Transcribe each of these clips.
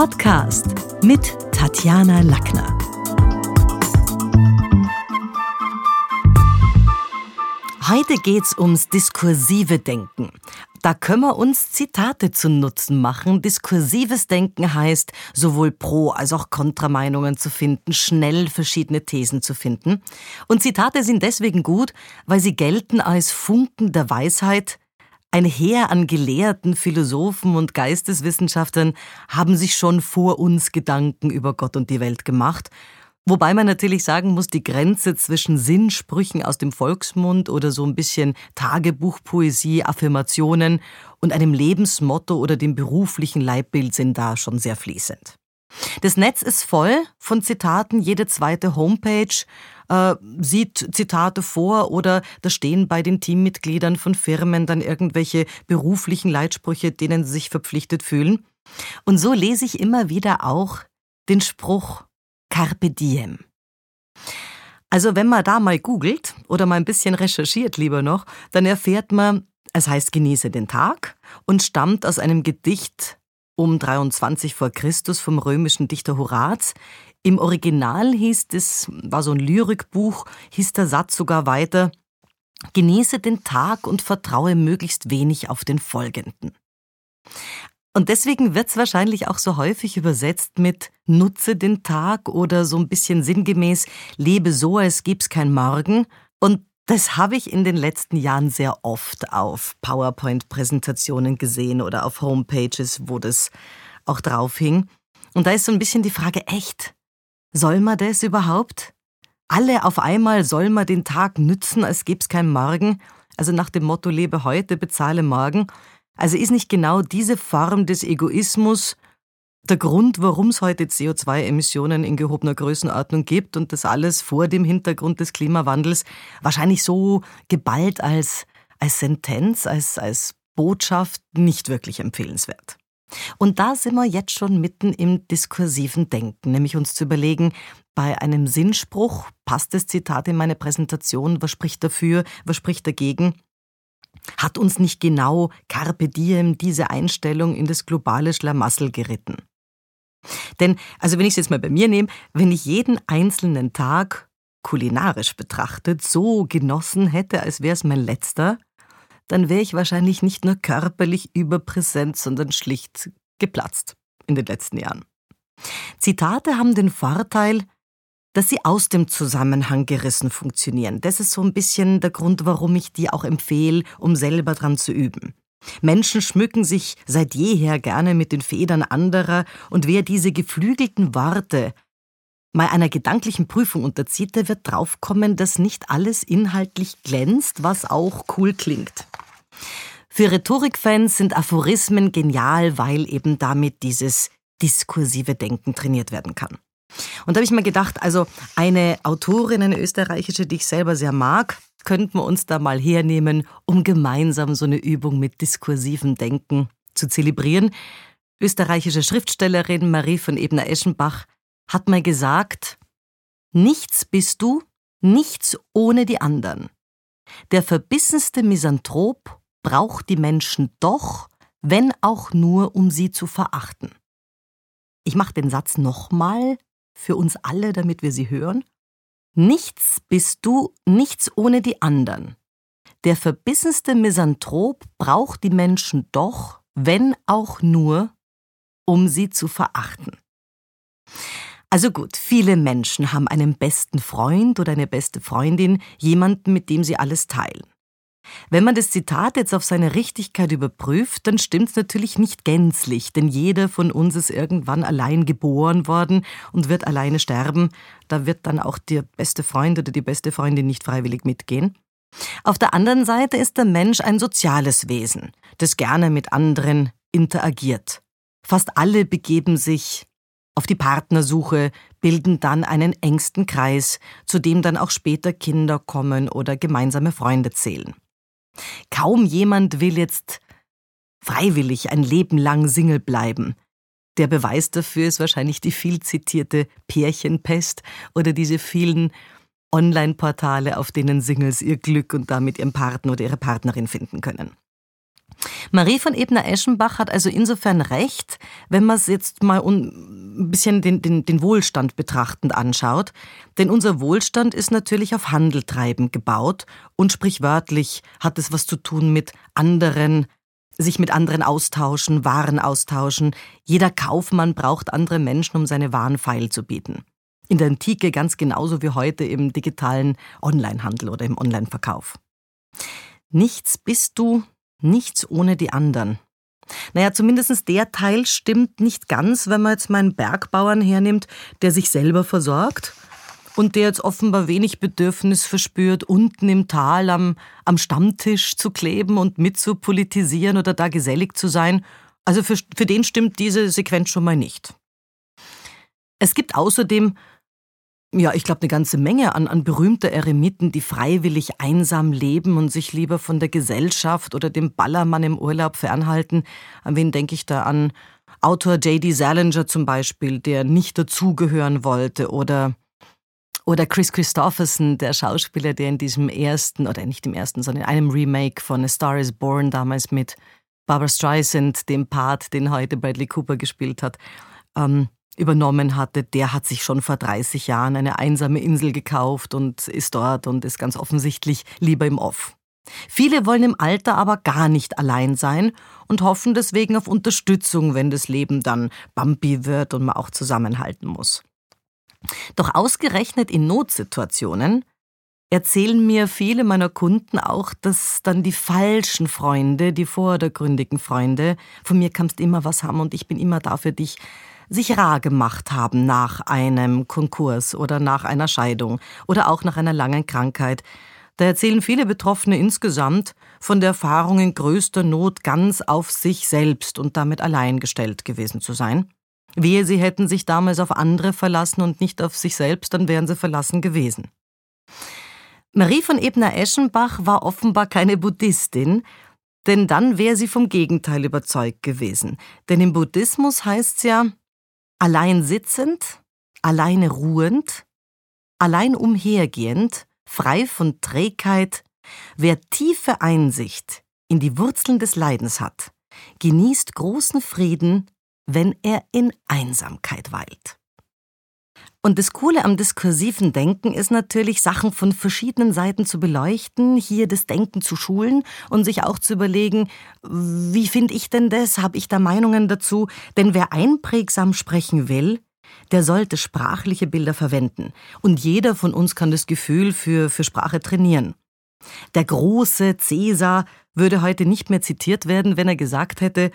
Podcast mit Tatjana Lackner. Heute geht's ums diskursive Denken. Da können wir uns Zitate zu Nutzen machen. Diskursives Denken heißt, sowohl Pro- als auch Kontrameinungen zu finden, schnell verschiedene Thesen zu finden. Und Zitate sind deswegen gut, weil sie gelten als Funken der Weisheit, ein Heer an Gelehrten, Philosophen und Geisteswissenschaftlern haben sich schon vor uns Gedanken über Gott und die Welt gemacht. Wobei man natürlich sagen muss, die Grenze zwischen Sinnsprüchen aus dem Volksmund oder so ein bisschen Tagebuchpoesie, Affirmationen und einem Lebensmotto oder dem beruflichen Leibbild sind da schon sehr fließend. Das Netz ist voll von Zitaten, jede zweite Homepage äh, sieht Zitate vor oder da stehen bei den Teammitgliedern von Firmen dann irgendwelche beruflichen Leitsprüche, denen sie sich verpflichtet fühlen. Und so lese ich immer wieder auch den Spruch Carpe diem. Also wenn man da mal googelt oder mal ein bisschen recherchiert lieber noch, dann erfährt man, es heißt genieße den Tag und stammt aus einem Gedicht um 23 vor Christus vom römischen Dichter Horaz. Im Original hieß es, war so ein Lyrikbuch, hieß der Satz sogar weiter, genieße den Tag und vertraue möglichst wenig auf den folgenden. Und deswegen wird es wahrscheinlich auch so häufig übersetzt mit nutze den Tag oder so ein bisschen sinngemäß lebe so, als gäbe es kein Morgen. Und das habe ich in den letzten Jahren sehr oft auf PowerPoint-Präsentationen gesehen oder auf Homepages, wo das auch drauf hing. Und da ist so ein bisschen die Frage, echt, soll man das überhaupt? Alle auf einmal soll man den Tag nützen, als gäbe es kein Morgen? Also nach dem Motto, lebe heute, bezahle morgen. Also ist nicht genau diese Form des Egoismus der Grund, warum es heute CO2-Emissionen in gehobener Größenordnung gibt und das alles vor dem Hintergrund des Klimawandels wahrscheinlich so geballt als, als Sentenz, als, als Botschaft nicht wirklich empfehlenswert. Und da sind wir jetzt schon mitten im diskursiven Denken, nämlich uns zu überlegen, bei einem Sinnspruch, passt das Zitat in meine Präsentation, was spricht dafür, was spricht dagegen? Hat uns nicht genau Carpe Diem diese Einstellung in das globale Schlamassel geritten? Denn, also wenn ich es jetzt mal bei mir nehme, wenn ich jeden einzelnen Tag kulinarisch betrachtet so genossen hätte, als wäre es mein letzter, dann wäre ich wahrscheinlich nicht nur körperlich überpräsent, sondern schlicht geplatzt in den letzten Jahren. Zitate haben den Vorteil, dass sie aus dem Zusammenhang gerissen funktionieren. Das ist so ein bisschen der Grund, warum ich die auch empfehle, um selber dran zu üben. Menschen schmücken sich seit jeher gerne mit den Federn anderer, und wer diese geflügelten Worte mal einer gedanklichen Prüfung unterzieht, der wird draufkommen, dass nicht alles inhaltlich glänzt, was auch cool klingt. Für Rhetorikfans sind Aphorismen genial, weil eben damit dieses diskursive Denken trainiert werden kann. Und da habe ich mir gedacht, also eine Autorin, eine österreichische, die ich selber sehr mag, könnten wir uns da mal hernehmen, um gemeinsam so eine Übung mit diskursivem Denken zu zelebrieren. Österreichische Schriftstellerin Marie von Ebner-Eschenbach hat mal gesagt, nichts bist du, nichts ohne die anderen. Der verbissenste Misanthrop braucht die Menschen doch, wenn auch nur, um sie zu verachten. Ich mache den Satz nochmal für uns alle, damit wir sie hören. Nichts bist du, nichts ohne die anderen. Der verbissenste Misanthrop braucht die Menschen doch, wenn auch nur, um sie zu verachten. Also gut, viele Menschen haben einen besten Freund oder eine beste Freundin, jemanden, mit dem sie alles teilen. Wenn man das Zitat jetzt auf seine Richtigkeit überprüft, dann stimmt es natürlich nicht gänzlich, denn jeder von uns ist irgendwann allein geboren worden und wird alleine sterben. Da wird dann auch der beste Freund oder die beste Freundin nicht freiwillig mitgehen. Auf der anderen Seite ist der Mensch ein soziales Wesen, das gerne mit anderen interagiert. Fast alle begeben sich auf die Partnersuche, bilden dann einen engsten Kreis, zu dem dann auch später Kinder kommen oder gemeinsame Freunde zählen. Kaum jemand will jetzt freiwillig ein Leben lang Single bleiben. Der Beweis dafür ist wahrscheinlich die viel zitierte Pärchenpest oder diese vielen Online-Portale, auf denen Singles ihr Glück und damit ihren Partner oder ihre Partnerin finden können. Marie von Ebner-Eschenbach hat also insofern recht, wenn man es jetzt mal ein bisschen den, den, den Wohlstand betrachtend anschaut. Denn unser Wohlstand ist natürlich auf Handeltreiben gebaut und sprichwörtlich hat es was zu tun mit anderen, sich mit anderen austauschen, Waren austauschen. Jeder Kaufmann braucht andere Menschen, um seine Waren feil zu bieten. In der Antike ganz genauso wie heute im digitalen Onlinehandel oder im Onlineverkauf. Nichts bist du, Nichts ohne die anderen. Naja, zumindest der Teil stimmt nicht ganz, wenn man jetzt meinen Bergbauern hernimmt, der sich selber versorgt und der jetzt offenbar wenig Bedürfnis verspürt, unten im Tal am, am Stammtisch zu kleben und mitzupolitisieren oder da gesellig zu sein. Also für, für den stimmt diese Sequenz schon mal nicht. Es gibt außerdem ja, ich glaube, eine ganze Menge an, an berühmter Eremiten, die freiwillig einsam leben und sich lieber von der Gesellschaft oder dem Ballermann im Urlaub fernhalten. An wen denke ich da an? Autor J.D. Salinger zum Beispiel, der nicht dazugehören wollte, oder oder Chris Christopherson, der Schauspieler, der in diesem ersten, oder nicht im ersten, sondern in einem Remake von A Star is Born damals mit Barbara Streisand, dem Part, den heute Bradley Cooper gespielt hat, ähm, übernommen hatte, der hat sich schon vor 30 Jahren eine einsame Insel gekauft und ist dort und ist ganz offensichtlich lieber im Off. Viele wollen im Alter aber gar nicht allein sein und hoffen deswegen auf Unterstützung, wenn das Leben dann bumpy wird und man auch zusammenhalten muss. Doch ausgerechnet in Notsituationen erzählen mir viele meiner Kunden auch, dass dann die falschen Freunde, die vordergründigen Freunde, von mir kannst immer was haben und ich bin immer da für dich, sich rar gemacht haben nach einem Konkurs oder nach einer Scheidung oder auch nach einer langen Krankheit. Da erzählen viele Betroffene insgesamt von der Erfahrung in größter Not ganz auf sich selbst und damit allein gestellt gewesen zu sein. Wehe, sie hätten sich damals auf andere verlassen und nicht auf sich selbst, dann wären sie verlassen gewesen. Marie von Ebner-Eschenbach war offenbar keine Buddhistin, denn dann wäre sie vom Gegenteil überzeugt gewesen. Denn im Buddhismus heißt es ja, allein sitzend, alleine ruhend, allein umhergehend, frei von Trägheit, wer tiefe Einsicht in die Wurzeln des Leidens hat, genießt großen Frieden, wenn er in Einsamkeit weilt. Und das Coole am diskursiven Denken ist natürlich, Sachen von verschiedenen Seiten zu beleuchten, hier das Denken zu schulen und sich auch zu überlegen, wie finde ich denn das? Habe ich da Meinungen dazu? Denn wer einprägsam sprechen will, der sollte sprachliche Bilder verwenden. Und jeder von uns kann das Gefühl für, für Sprache trainieren. Der große Cäsar würde heute nicht mehr zitiert werden, wenn er gesagt hätte,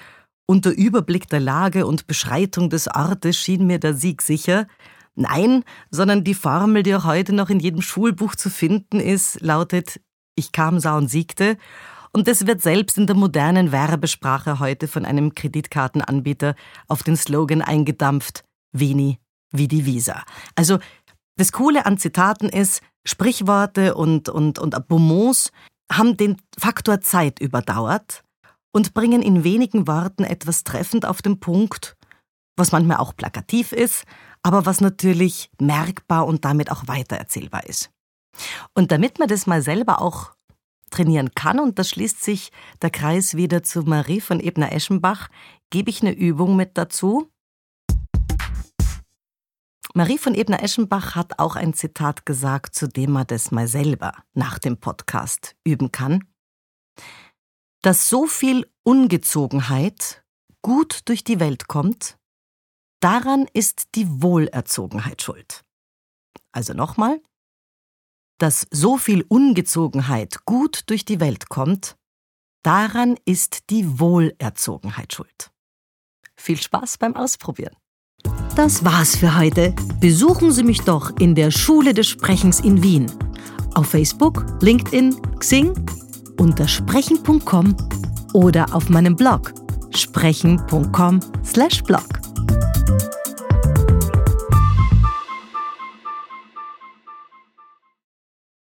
unter Überblick der Lage und Beschreitung des Ortes schien mir der Sieg sicher, Nein, sondern die Formel, die auch heute noch in jedem Schulbuch zu finden ist, lautet Ich kam, sah und siegte. Und das wird selbst in der modernen Werbesprache heute von einem Kreditkartenanbieter auf den Slogan eingedampft, Veni wie die Visa. Also das Coole an Zitaten ist, Sprichworte und, und, und Bonmots haben den Faktor Zeit überdauert und bringen in wenigen Worten etwas treffend auf den Punkt, was manchmal auch plakativ ist, aber was natürlich merkbar und damit auch weitererzählbar ist. Und damit man das mal selber auch trainieren kann, und da schließt sich der Kreis wieder zu Marie von Ebner-Eschenbach, gebe ich eine Übung mit dazu. Marie von Ebner-Eschenbach hat auch ein Zitat gesagt, zu dem man das mal selber nach dem Podcast üben kann. Dass so viel Ungezogenheit gut durch die Welt kommt, Daran ist die Wohlerzogenheit schuld. Also nochmal, dass so viel Ungezogenheit gut durch die Welt kommt, daran ist die Wohlerzogenheit schuld. Viel Spaß beim Ausprobieren. Das war's für heute. Besuchen Sie mich doch in der Schule des Sprechens in Wien. Auf Facebook, LinkedIn, Xing, unter sprechen.com oder auf meinem Blog sprechen.com/blog.